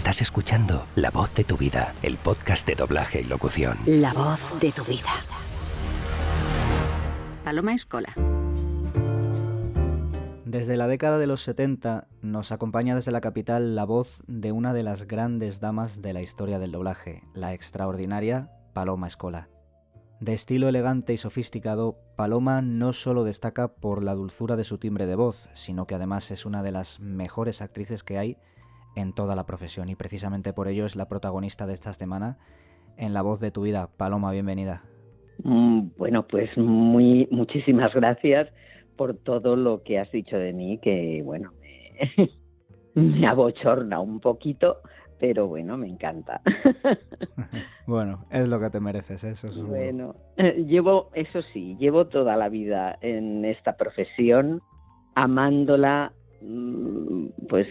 Estás escuchando La voz de tu vida, el podcast de doblaje y locución. La voz de tu vida. Paloma Escola. Desde la década de los 70 nos acompaña desde la capital la voz de una de las grandes damas de la historia del doblaje, la extraordinaria Paloma Escola. De estilo elegante y sofisticado, Paloma no solo destaca por la dulzura de su timbre de voz, sino que además es una de las mejores actrices que hay en toda la profesión y precisamente por ello es la protagonista de esta semana en La voz de tu vida. Paloma, bienvenida. Mm, bueno, pues muy muchísimas gracias por todo lo que has dicho de mí, que bueno, me, me abochorna un poquito, pero bueno, me encanta. bueno, es lo que te mereces, eso es Bueno, llevo, eso sí, llevo toda la vida en esta profesión, amándola, pues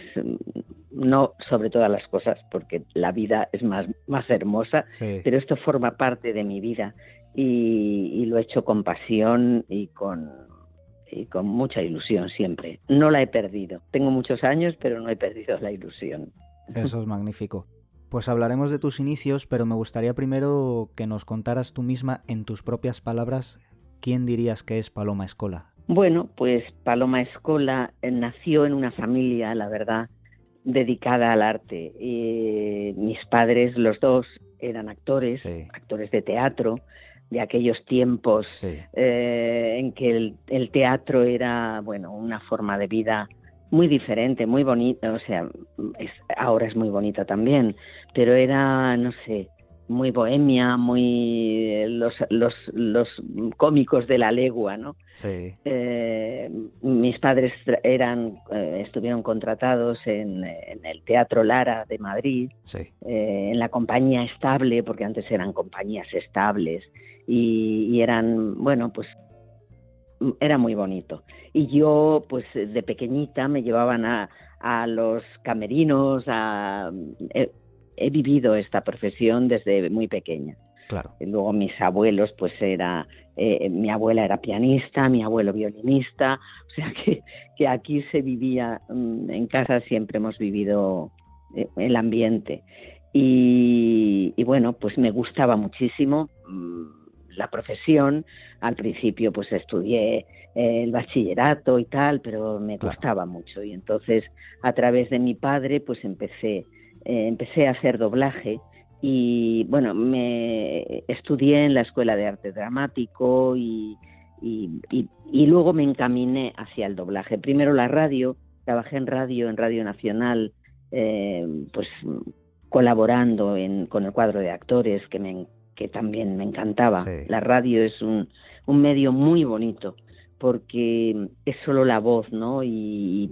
no sobre todas las cosas, porque la vida es más, más hermosa, pero esto forma parte de mi vida y, y, lo he hecho con pasión y con, y con mucha ilusión siempre. No la he perdido. Tengo muchos años, pero no he perdido la ilusión. Eso es magnífico. Pues hablaremos de tus inicios, pero me gustaría primero que nos contaras tú misma en tus propias palabras quién dirías que es Paloma Escola. Bueno, pues Paloma Escola eh, nació en una familia, la verdad, dedicada al arte. Eh, mis padres, los dos, eran actores, actores de teatro, de aquellos tiempos eh, en que el, teatro era, bueno, una forma de vida muy diferente, muy bonita, o sea, ahora es muy bonita también, pero era, no sé, muy bohemia, muy los, los, los cómicos de la legua, ¿no? Sí. Eh, mis padres eran, eh, estuvieron contratados en, el Teatro Lara de Madrid, sí. Eh, en la compañía estable, porque antes eran compañías estables, y, y eran, bueno, pues era muy bonito. Y yo, pues de pequeñita me llevaban a, a los camerinos, a, he, he, vivido esta profesión desde muy pequeña. Claro. Luego mis abuelos, pues era, eh, mi abuela era pianista, mi abuelo violinista, o sea que, que aquí se vivía, mm, en casa siempre hemos vivido eh, el ambiente. Y, y, bueno, pues me gustaba muchísimo mm, la profesión. Al principio pues estudié eh, el bachillerato y tal, pero me gustaba mucho y entonces a través de mi padre pues empecé eh, empecé a hacer doblaje y bueno, me estudié en la Escuela de Arte Dramático y, y, y, luego me encaminé hacia el doblaje. Primero la radio, trabajé en radio, en Radio Nacional, eh, pues colaborando en, con el cuadro de actores que me que también me encantaba. La radio es un, un, medio muy bonito porque es solo la voz, ¿no? Y,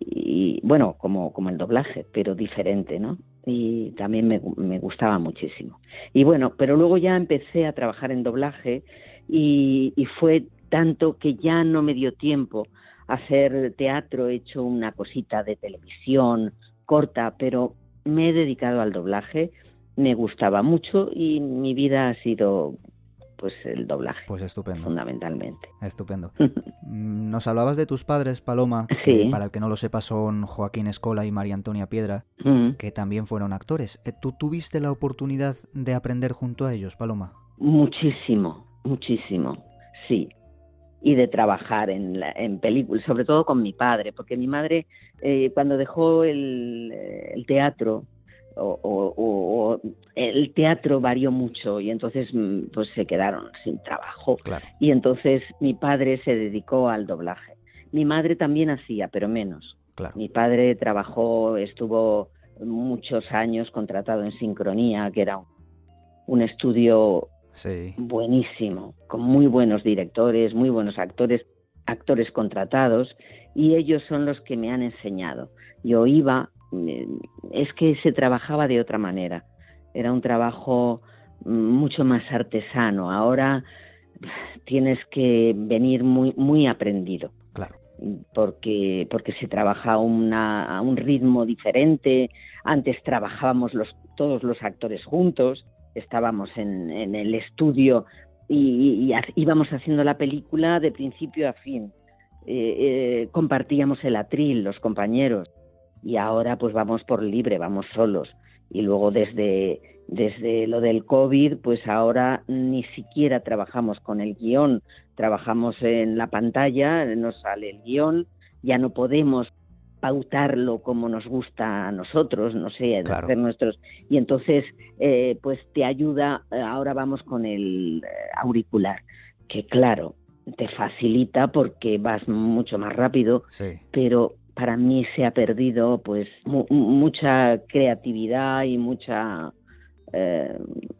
y, bueno, como, como el doblaje, pero diferente, ¿no? Y también me, me, gustaba muchísimo. Y bueno, pero luego ya empecé a trabajar en doblaje y, y fue tanto que ya no me dio tiempo a hacer teatro, he hecho una cosita de televisión corta, pero me he dedicado al doblaje me gustaba mucho y mi vida ha sido pues el doblaje. Pues estupendo. Fundamentalmente. Estupendo. Mm, nos hablabas de tus padres, Paloma, sí. que para el que no lo sepa son Joaquín Escola y María Antonia Piedra, mm. que también fueron actores. Eh, ¿Tú tuviste la oportunidad de aprender junto a ellos, Paloma? Muchísimo, muchísimo, sí. Y de trabajar en, la, en películas, sobre todo con mi padre, porque mi madre, eh, cuando dejó el, el teatro, o, o, o, el teatro varió mucho y entonces mm, pues se quedaron sin trabajo claro. y entonces mi padre se dedicó al doblaje mi madre también hacía pero menos claro. mi padre trabajó estuvo muchos años contratado en sincronía que era un, un estudio sí. buenísimo con muy buenos directores muy buenos actores actores contratados y ellos son los que me han enseñado yo iba es que se trabajaba de otra manera. Era un trabajo mucho más artesano. Ahora tienes que venir muy, muy aprendido. Claro. Porque, porque se trabaja una, a un ritmo diferente. Antes trabajábamos los, todos los actores juntos, estábamos en, en el estudio y, y, y, íbamos haciendo la película de principio a fin. Eh, eh, compartíamos el atril, los compañeros y ahora pues vamos por libre, vamos solos. Y luego desde, desde lo del COVID, pues ahora ni siquiera trabajamos con el guion, trabajamos en la pantalla, nos sale el guion, ya no podemos pautarlo como nos gusta a nosotros, no sé, hacer nuestros y entonces eh, pues te ayuda. Eh, ahora vamos con el eh, auricular, que claro te facilita porque vas mucho más rápido, pero para mí se ha perdido pues mucha creatividad y mucha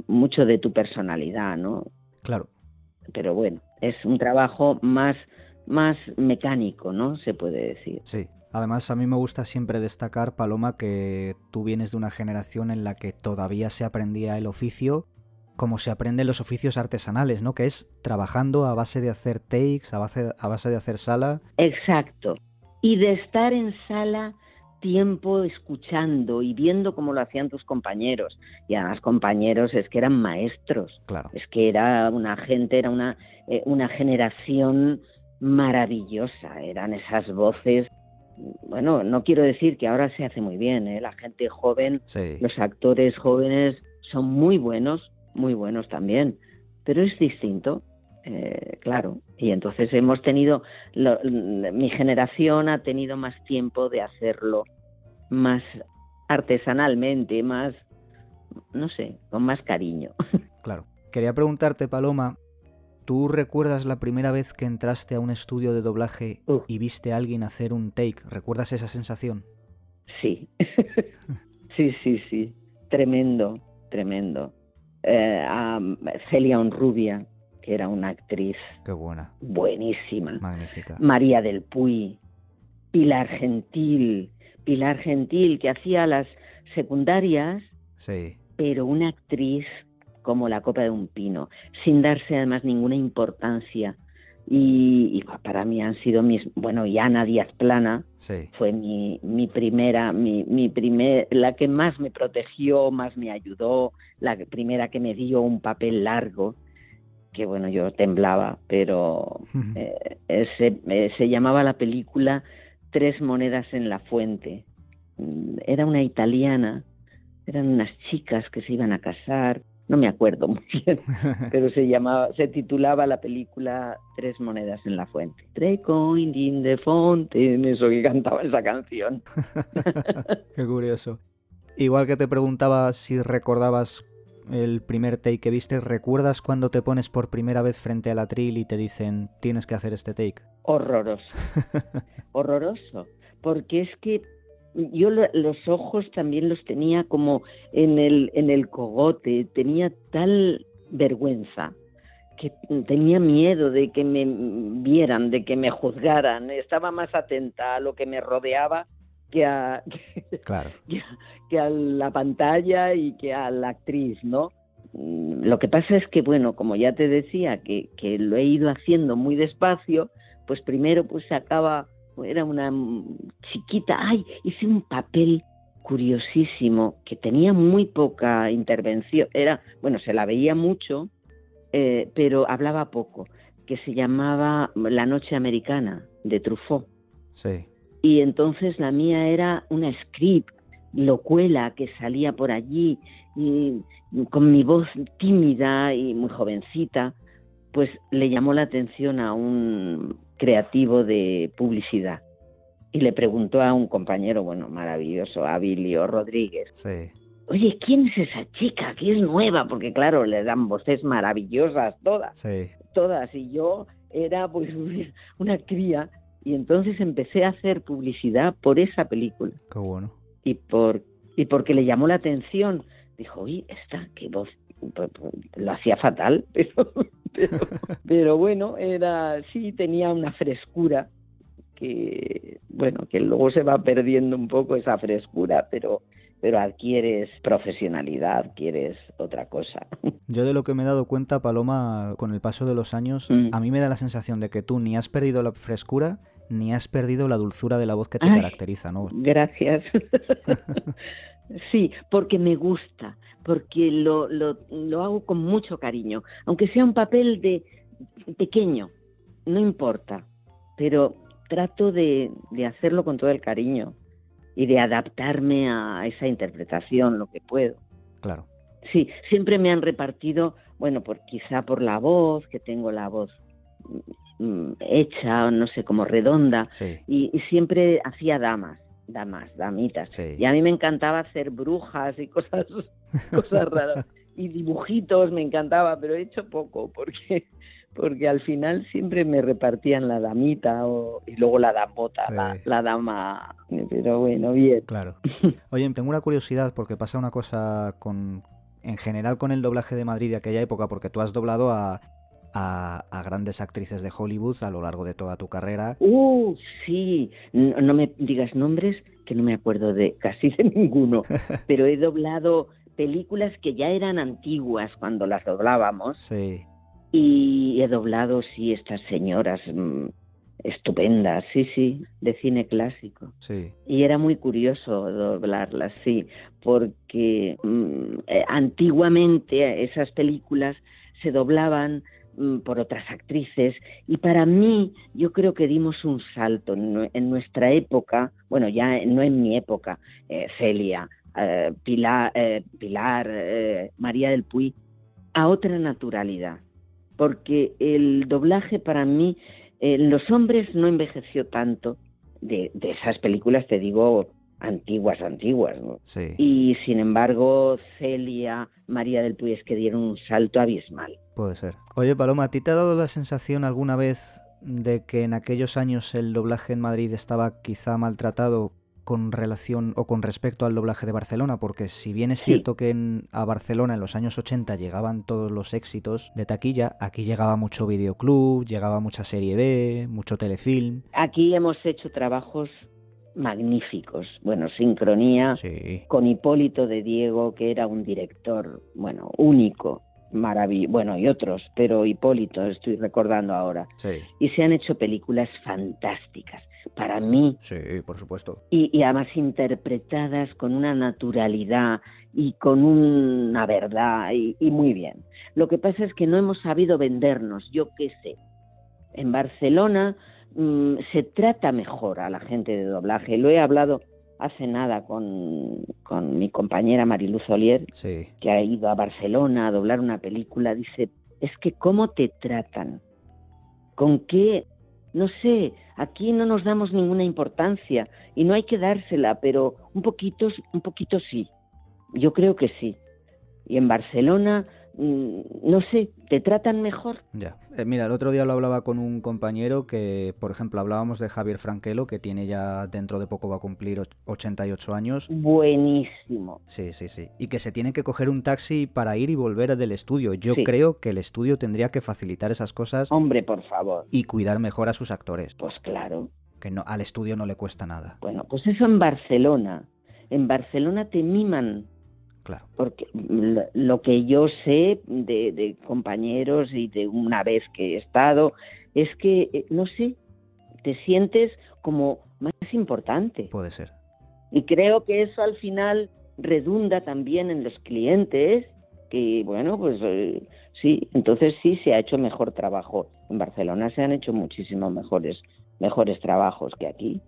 mucho de tu personalidad, ¿no? Claro. Pero bueno, es un trabajo más más mecánico, ¿no? Se puede decir. Sí. Además, a mí me gusta siempre destacar, Paloma, que tú vienes de una generación en la que todavía se aprendía el oficio como se aprenden los oficios artesanales, ¿no? Que es trabajando a base de hacer takes, a base, a base de hacer sala. Exacto. Y de estar en sala tiempo escuchando y viendo cómo lo hacían tus compañeros. Y además compañeros es que eran maestros. Claro. Es que era una gente, era una, eh, una generación maravillosa. Eran esas voces bueno, no quiero decir que ahora se hace muy bien, ¿eh? la gente joven, los actores jóvenes son muy buenos, muy buenos también, pero es distinto, eh, claro. Y entonces hemos tenido, mi generación ha tenido más tiempo de hacerlo más artesanalmente, más, no sé, con más cariño. Claro. Quería preguntarte, Paloma, ¿Tú recuerdas la primera vez que entraste a un estudio de doblaje y viste a alguien hacer un take? ¿Recuerdas esa sensación? Sí, sí, sí, sí. Tremendo, tremendo. Eh, Celia Onrubia, que era una actriz. Qué buena. Buenísima. Magnífica. María del Puy, Pilar Gentil. Pilar Gentil, que hacía las secundarias. Sí. Pero una actriz como la copa de un pino, sin darse además ninguna importancia. Y, para mí han sido mis, bueno, y Ana Díaz Plana fue mi, mi primera, mi, mi primer, la que más me protegió, más me ayudó, la primera que me dio un papel largo, que bueno, yo temblaba, pero eh, eh, se llamaba la película Tres monedas en la fuente. Mm, era una italiana, eran unas chicas que se iban a casar no me acuerdo muy bien, pero se llamaba, se titulaba la película Tres monedas en la fuente. Tres coins in the fountain, eso que cantaba esa canción. Qué curioso. Igual que te preguntaba si recordabas el primer take que viste, ¿recuerdas cuando te pones por primera vez frente al atril y te dicen tienes que hacer este take? Horroroso. Horroroso. Porque es que yo los ojos también los tenía como en el, en el cogote, tenía tal vergüenza que tenía miedo de que me vieran, de que me juzgaran, estaba más atenta a lo que me rodeaba que a, que, a la pantalla y que a la actriz, ¿no? Mm, lo que pasa es que, bueno, como ya te decía, que, que lo he ido haciendo muy despacio, pues primero pues se acaba era una chiquita, ay, hice un papel curiosísimo que tenía muy poca intervención, era, bueno, se la veía mucho, eh, pero hablaba poco, que se llamaba La Noche Americana de Truffaut. Sí. Y entonces la mía era una script, locuela, que salía por allí y con mi voz tímida y muy jovencita, pues le llamó la atención a un creativo de publicidad. Y le preguntó a un compañero, bueno, maravilloso, Abilio Rodríguez. Sí. Oye, ¿quién es esa chica? Que es nueva, porque claro, le dan voces maravillosas todas. Sí. Todas. Y yo era pues una cría. Y entonces empecé a hacer publicidad por esa película. Qué bueno. Y por y porque le llamó la atención. Dijo, oye, esta, qué voz. Pues, lo hacía fatal, pero pero, bueno, era sí tenía una frescura que bueno, que luego se va perdiendo un poco esa frescura, pero pero adquieres profesionalidad, adquieres otra cosa. Yo de lo que me he dado cuenta, Paloma, con el paso de los años, mm. a mí me da la sensación de que tú ni has perdido la frescura ni has perdido la dulzura de la voz que te caracteriza, ¿no? Gracias. sí, porque me gusta, porque lo, lo, lo hago con mucho cariño, aunque sea un papel de pequeño, no importa, pero trato de, de hacerlo con todo el cariño y de adaptarme a esa interpretación lo que puedo. Claro. Sí, siempre me han repartido, bueno, por quizá por la voz, que tengo la voz hecha, no sé, como redonda, Sí. y, y siempre hacía damas, damas, damitas. Sí. Y a mí me encantaba hacer brujas y cosas, cosas raras. Y dibujitos me encantaba, pero he hecho poco, porque porque al final siempre me repartían la damita o, y luego la damota, Sí. la, la dama. Pero bueno, bien. Claro. Oye, tengo una curiosidad porque pasa una cosa con, en general con el doblaje de Madrid de aquella época, porque tú has doblado a, a, a grandes actrices de Hollywood a lo largo de toda tu carrera. Uh, sí, no, no me digas nombres que no me acuerdo de casi de ninguno, pero he doblado películas que ya eran antiguas cuando las doblábamos. Sí, y he doblado, sí, estas señoras mm, estupendas, sí, sí, de cine clásico. sí, Y era muy curioso doblarlas, sí, porque mm, eh, antiguamente esas películas se doblaban por otras actrices. Y para mí yo creo que dimos un salto en, nue- en nuestra época, bueno, ya no en mi época, eh, Celia, eh, Pilar, eh, Pilar María del Puy, a otra naturalidad, porque el doblaje para mí, eh, los hombres no envejeció tanto, de esas películas, te digo, antiguas, antiguas, ¿no? sí. Y sin embargo, Celia, María del Puy, es que dieron un salto abismal. Puede ser. Oye, Paloma, ¿a ti te ha dado la sensación alguna vez de que en aquellos años el doblaje en Madrid estaba quizá maltratado con relación o con respecto al doblaje de Barcelona? Porque si bien es Sí. cierto que en- a Barcelona en los años 80 llegaban todos los éxitos de taquilla, aquí llegaba mucho videoclub, llegaba mucha serie B, mucho telefilm. Aquí hemos hecho trabajos magníficos. Bueno, sincronía Sí, con Hipólito de Diego, que era un director, bueno, único, maravilloso, bueno, y otros, pero Hipólito estoy recordando ahora. sí, Y se han hecho películas fantásticas. Para mí, sí, por supuesto. y, y además interpretadas con una naturalidad y con una verdad y, y muy bien. Lo que pasa es que no hemos sabido vendernos, yo qué sé. En Barcelona mm, se trata mejor a la gente de doblaje. Lo he hablado hace nada con, con mi compañera Mariluz Olier, Sí, que ha ido a Barcelona a doblar una película. Dice, es que cómo te tratan, con qué, no sé, aquí no nos damos ninguna importancia y no hay que dársela, pero un poquito, un poquito sí. Yo creo que sí. Y en Barcelona, no sé, te tratan mejor. ya. Eh, mira, el otro día lo hablaba con un compañero que, por ejemplo, hablábamos de Javier Franquelo, que tiene ya dentro de poco va a cumplir och- 88 años. Buenísimo. Sí, sí, sí. Y que se tiene que coger un taxi para ir y volver del estudio. Yo Sí. creo que el estudio tendría que facilitar esas cosas Hombre, por favor. y cuidar mejor a sus actores. Pues claro. Que no, al estudio no le cuesta nada. Bueno, pues eso en Barcelona. En Barcelona te miman Claro. porque lo, que yo sé de, de compañeros y de una vez que he estado es que, eh, no sé, te sientes como más importante. Puede ser. Y creo que eso al final redunda también en los clientes, que bueno, pues eh, sí, entonces sí se ha hecho mejor trabajo. En Barcelona se han hecho muchísimo mejores, mejores trabajos que aquí,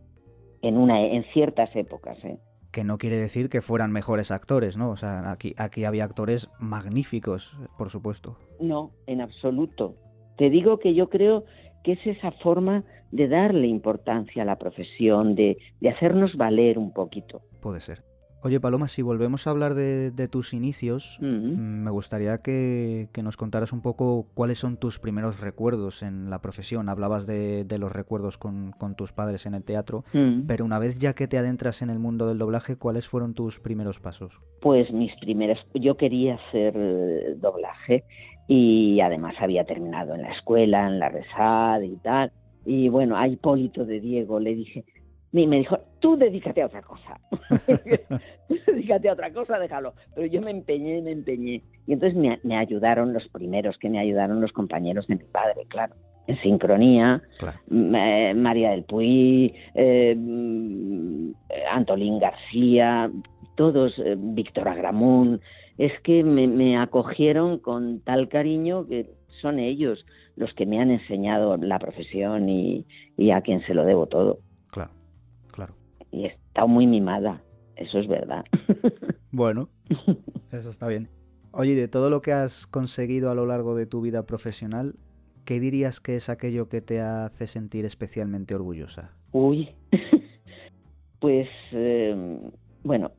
en, una, en ciertas épocas. ¿eh? Que no quiere decir que fueran mejores actores, ¿no? O sea, aquí, aquí había actores magníficos, por supuesto. No, en absoluto. Te digo que yo creo que es esa forma de darle importancia a la profesión, de, de hacernos valer un poquito. Puede ser. Oye, Paloma, si volvemos a hablar de, de tus inicios, Mm. me gustaría que, que nos contaras un poco cuáles son tus primeros recuerdos en la profesión. Hablabas de, de los recuerdos con, con tus padres en el teatro, Mm. pero una vez ya que te adentras en el mundo del doblaje, ¿cuáles fueron tus primeros pasos? Pues mis primeras, yo quería hacer eh, doblaje y además había terminado en la escuela, en la Resad y tal. Y bueno, a Hipólito de Diego le dije, y me dijo, tú dedícate a otra cosa. tú dedícate a otra cosa, déjalo. Pero yo me empeñé, me empeñé. Y entonces me, me ayudaron los primeros que me ayudaron los compañeros de mi padre, claro. En sincronía, Claro. Eh, María del Puy, eh, Antolín García, todos, eh, Víctor Agramún, es que me, me acogieron con tal cariño que son ellos los que me han enseñado la profesión y, y a quien se lo debo todo. Y estado muy mimada, eso es verdad. Bueno, eso está bien. Oye, de todo lo que has conseguido a lo largo de tu vida profesional, ¿qué dirías que es aquello que te hace sentir especialmente orgullosa? Uy, pues eh, bueno,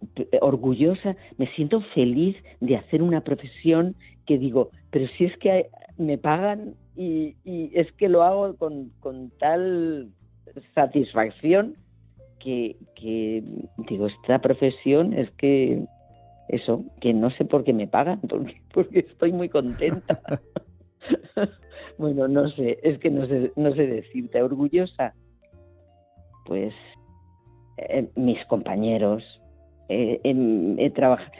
orgullosa, me siento feliz de hacer una profesión que digo, pero si es que me pagan y, es que lo hago con, tal satisfacción que, digo, esta profesión es que eso, que no sé por qué me pagan, porque, porque estoy muy contenta. bueno, no sé, es que no sé, no sé decirte, orgullosa. Pues eh, mis compañeros, eh, he trabajado.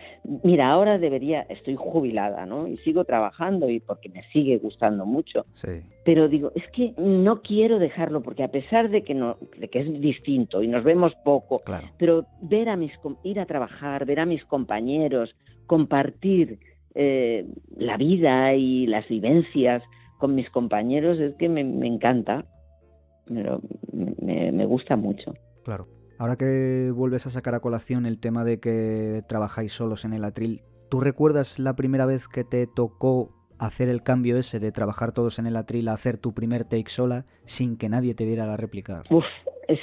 Mira, ahora debería, estoy jubilada, ¿no? Y sigo trabajando y porque me sigue gustando mucho. Sí. Pero digo, es que no quiero dejarlo porque a pesar de que no, de que es distinto y nos vemos poco, claro. pero ver a mis, ir a trabajar, ver a mis compañeros, compartir eh, la vida y las vivencias con mis compañeros es que me, encanta, pero me, me gusta mucho. Claro. Ahora que vuelves a sacar a colación el tema de que trabajáis solos en el atril, ¿tú recuerdas la primera vez que te tocó hacer el cambio ese de trabajar todos en el atril a hacer tu primer take sola sin que nadie te diera la réplica? Uf,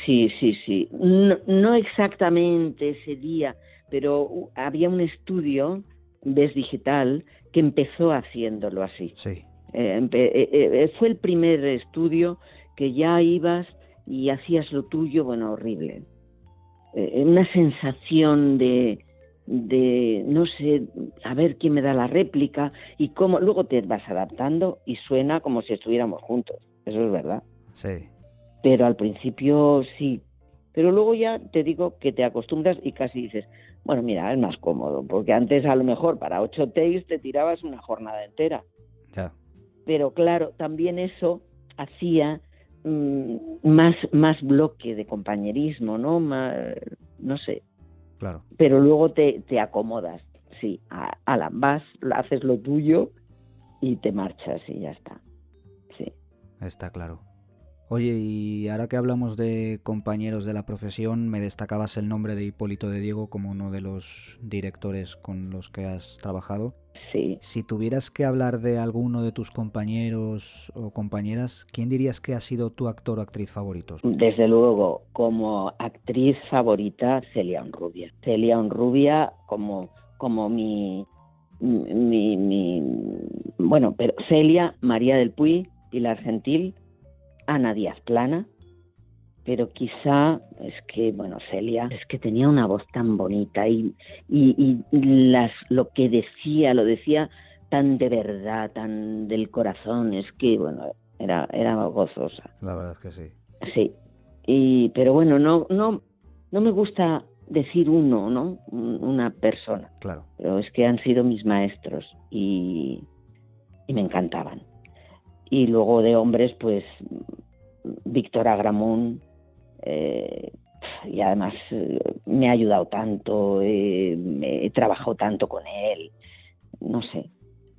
sí, sí, sí. No, exactamente ese día, pero había un estudio, Ves Digital, que empezó haciéndolo así. Sí. Eh, eh, eh, fue el primer estudio que ya ibas y hacías lo tuyo, bueno, horrible. Eh, una sensación de, de, no sé, a ver quién me da la réplica y cómo luego te vas adaptando y suena como si estuviéramos juntos. Eso es verdad. Sí. Pero al principio sí. Pero luego ya te digo que te acostumbras y casi dices, bueno, mira, es más cómodo, porque antes a lo mejor para ocho takes te tirabas una jornada entera. Ya. Pero claro, también eso hacía más, más bloque de compañerismo, ¿no? no sé. Claro. Pero luego te, te acomodas, sí, a, la vas, haces lo tuyo y te marchas y ya está. Sí. Está claro. Oye, y ahora que hablamos de compañeros de la profesión, me destacabas el nombre de Hipólito de Diego como uno de los directores con los que has trabajado. Sí. Si tuvieras que hablar de alguno de tus compañeros o compañeras, ¿quién dirías que ha sido tu actor o actriz favorito? Desde luego, como actriz favorita, Celia Onrubia. Celia Onrubia como, como mi, mi, mi, Bueno, pero Celia, María del Puy, Pilar Gentil, Ana Díaz Plana, pero quizá es que, bueno, Celia, es que tenía una voz tan bonita y, y, las, lo que decía, lo decía tan de verdad, tan del corazón, es que, bueno, era, era gozosa. La verdad es que sí. Sí, y, pero bueno, no, no, no me gusta decir uno, ¿no? Una persona. Claro. Pero es que han sido mis maestros y, y me encantaban. Y luego de hombres, pues Víctor Agramón, eh, y además eh, me ha ayudado tanto, eh, he trabajado tanto con él, no sé.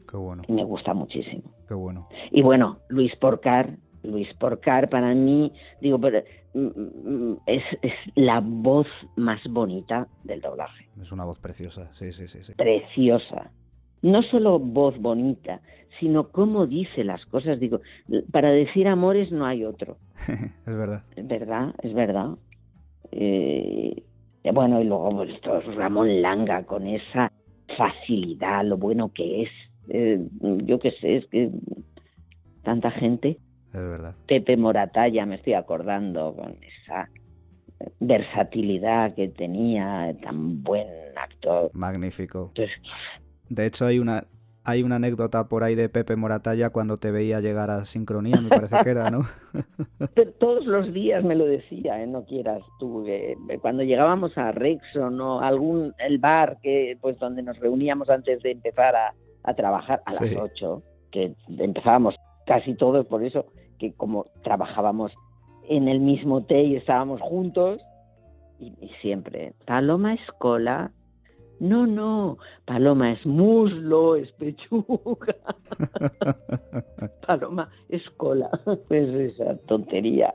Qué bueno. Me gusta muchísimo. Qué bueno. Y bueno, Luis Porcar, Luis Porcar para mí, digo, pero, mm, mm, es, es, la voz más bonita del doblaje. Es una voz preciosa, sí, sí, sí. sí. Preciosa. No solo voz bonita, sino cómo dice las cosas. Digo, para decir amores no hay otro. es verdad. Es verdad, es verdad. Eh, bueno, y luego pues, Ramón Langa con esa facilidad, lo bueno que es. Eh, yo qué sé, es que tanta gente. Es verdad. Pepe Moratalla, me estoy acordando, con esa versatilidad que tenía, tan buen actor. Magnífico. Entonces, de hecho, hay una, hay una anécdota por ahí de Pepe Moratalla cuando te veía llegar a sincronía, me parece que era, ¿no? Todos los días me lo decía, ¿eh? no quieras tú. cuando llegábamos a Rexon o algún el bar que pues donde nos reuníamos antes de empezar a, trabajar a las 8, que empezábamos casi todos por eso, que como trabajábamos en el mismo té y estábamos juntos, y, y siempre, Paloma Escola, No, no, Paloma es muslo, es pechuga. Paloma es cola. Pues esa tontería.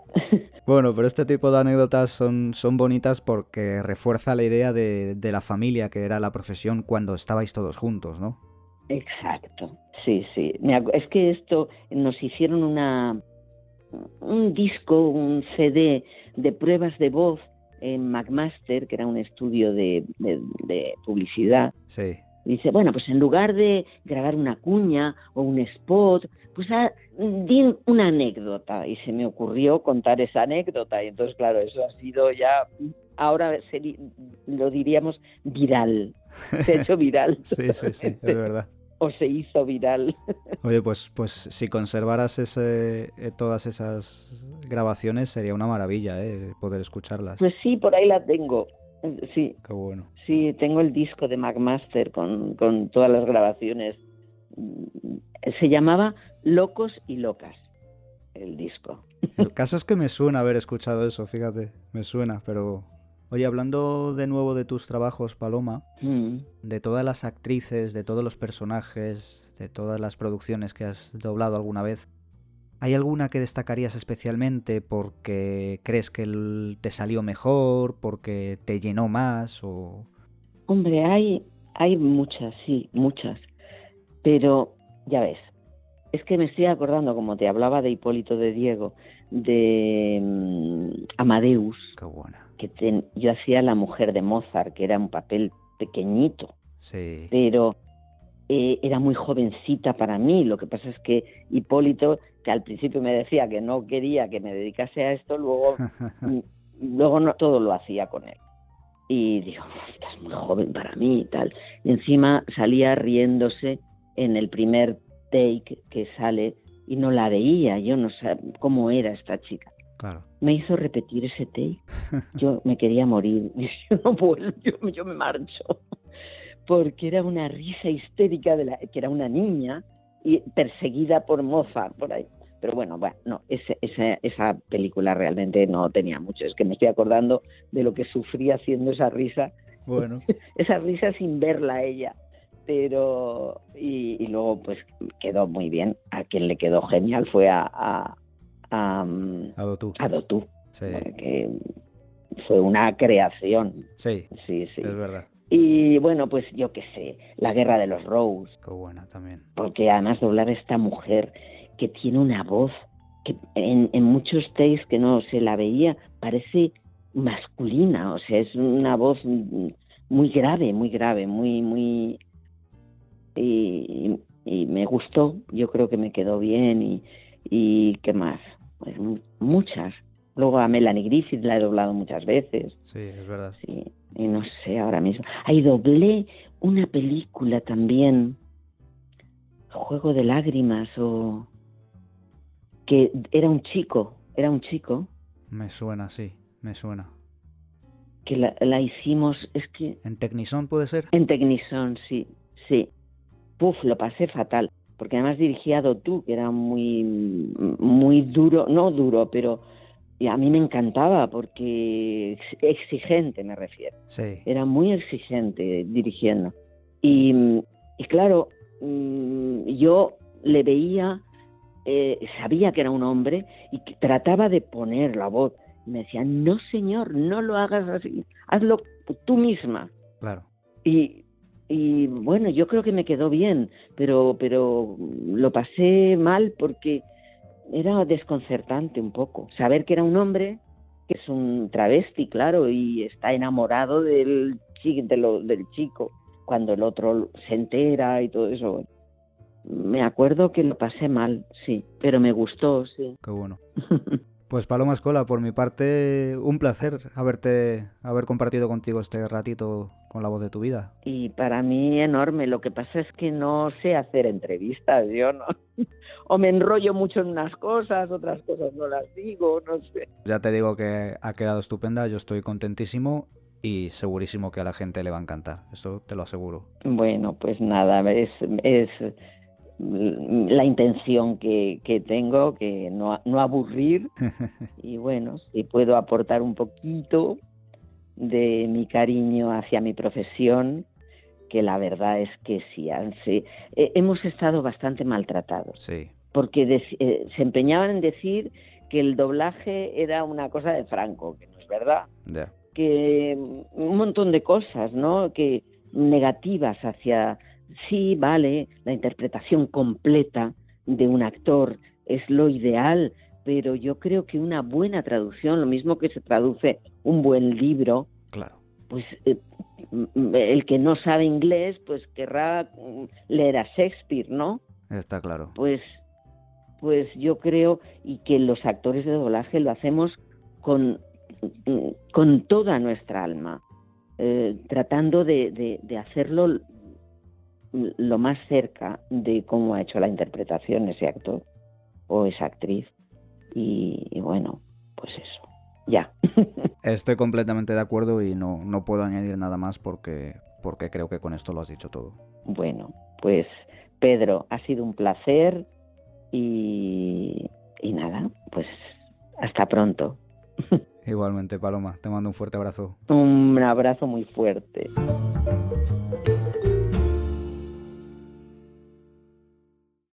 Bueno, pero este tipo de anécdotas son, son bonitas porque refuerza la idea de, de la familia que era la profesión cuando estabais todos juntos, ¿no? Exacto, sí, sí. Es que esto nos hicieron una un disco, un CD de pruebas de voz en McMaster, que era un estudio de, publicidad. Sí. Dice, bueno, pues en lugar de grabar una cuña o un spot, pues a, ah, di una anécdota. Y se me ocurrió contar esa anécdota. Y entonces, claro, eso ha sido ya, ahora lo diríamos viral. Se ha hecho viral. sí, sí, sí, es verdad o se hizo viral. Oye, pues, pues si conservaras ese, eh, todas esas grabaciones sería una maravilla eh, poder escucharlas. Pues sí, por ahí la tengo. Sí. Qué bueno. Sí, tengo el disco de McMaster con, con todas las grabaciones. Se llamaba Locos y Locas, el disco. El caso es que me suena haber escuchado eso, fíjate, me suena, pero Oye, hablando de nuevo de tus trabajos, Paloma, mm. de todas las actrices, de todos los personajes, de todas las producciones que has doblado alguna vez, ¿hay alguna que destacarías especialmente porque crees que te salió mejor, porque te llenó más o...? Hombre, hay, hay muchas, sí, muchas. Pero, ya ves, es que me estoy acordando, como te hablaba de Hipólito de Diego, de mm, Amadeus. Qué buena que yo hacía la mujer de Mozart, que era un papel pequeñito, sí. pero eh, era muy jovencita para mí. Lo que pasa es que Hipólito, que al principio me decía que no quería que me dedicase a esto, luego, luego no, todo lo hacía con él. Y digo, estás muy joven para mí y tal. Y encima salía riéndose en el primer take que sale y no la veía, yo no sé cómo era esta chica. Me hizo repetir ese take. Yo me quería morir. Yo no vuelvo, yo, me marcho. Porque era una risa histérica de la, que era una niña y perseguida por Mozart por ahí. Pero bueno, bueno, no, ese, esa, esa película realmente no tenía mucho. Es que me estoy acordando de lo que sufrí haciendo esa risa. Bueno. esa risa sin verla ella pero y, luego pues quedó muy bien a quien le quedó genial fue a, a, Dotú. Sí. Que fue una creación. Sí, sí, sí. Es verdad. Y bueno, pues yo qué sé, la guerra de los Rose. Qué buena también. Porque además doblar a esta mujer que tiene una voz que en, en muchos takes que no se la veía parece masculina, o sea, es una voz muy grave, muy grave, muy, muy... Y, y me gustó, yo creo que me quedó bien y, y qué más. Pues muchas. Luego a Melanie Griffith la he doblado muchas veces. Sí, es verdad. Sí, y no sé ahora mismo. Ahí doblé una película también, Juego de Lágrimas o que era un chico, era un chico. Me suena, sí, me suena. Que la, la hicimos, es que... ¿En Tecnison puede ser? En Tecnison, sí, sí. Puf, lo pasé fatal porque además dirigía tú, que era muy, muy duro, no duro, pero a mí me encantaba porque exigente me refiero. Sí. Era muy exigente dirigiendo. Y, claro, mm, yo le veía, eh, sabía que era un hombre y que trataba de poner la voz. Me decía, no señor, no lo hagas así, hazlo tú misma. Claro. Y y bueno, yo creo que me quedó bien, pero, pero lo pasé mal porque era desconcertante un poco. Saber que era un hombre, que es un travesti, claro, y está enamorado del, de lo, del chico, cuando el otro se entera y todo eso. Me acuerdo que lo pasé mal, sí, pero me gustó, sí. Qué bueno. Pues Paloma Escola, por mi parte, un placer haberte, haber compartido contigo este ratito con la voz de tu vida. Y para mí enorme. Lo que pasa es que no sé hacer entrevistas, yo no. o me enrollo mucho en unas cosas, otras cosas no las digo, no sé. Ya te digo que ha quedado estupenda, yo estoy contentísimo y segurísimo que a la gente le va a encantar, eso te lo aseguro. Bueno, pues nada, es, es la intención que, que tengo, que no, no aburrir. y bueno, si puedo aportar un poquito de mi cariño hacia mi profesión que la verdad es que sí, eh, hemos estado bastante maltratados. Sí. Porque eh, se empeñaban en decir que el doblaje era una cosa de Franco, que no es verdad. Que mm, un montón de cosas, ¿no? Que negativas hacia, sí, vale, la interpretación completa de un actor es lo ideal, pero yo creo que una buena traducción, lo mismo que se traduce un buen libro, claro. pues eh, el que no sabe inglés, pues querrá leer a Shakespeare, ¿no? Está claro. Pues, pues yo creo y que los actores de doblaje lo hacemos con, con toda nuestra alma, eh, tratando de, de, hacerlo lo más cerca de cómo ha hecho la interpretación ese actor o esa actriz. y bueno, pues eso ya. Estoy completamente de acuerdo y no, no puedo añadir nada más porque, porque creo que con esto lo has dicho todo. Bueno, pues Pedro, ha sido un placer y, y nada, pues hasta pronto. Igualmente, Paloma, te mando un fuerte abrazo. Un abrazo muy fuerte.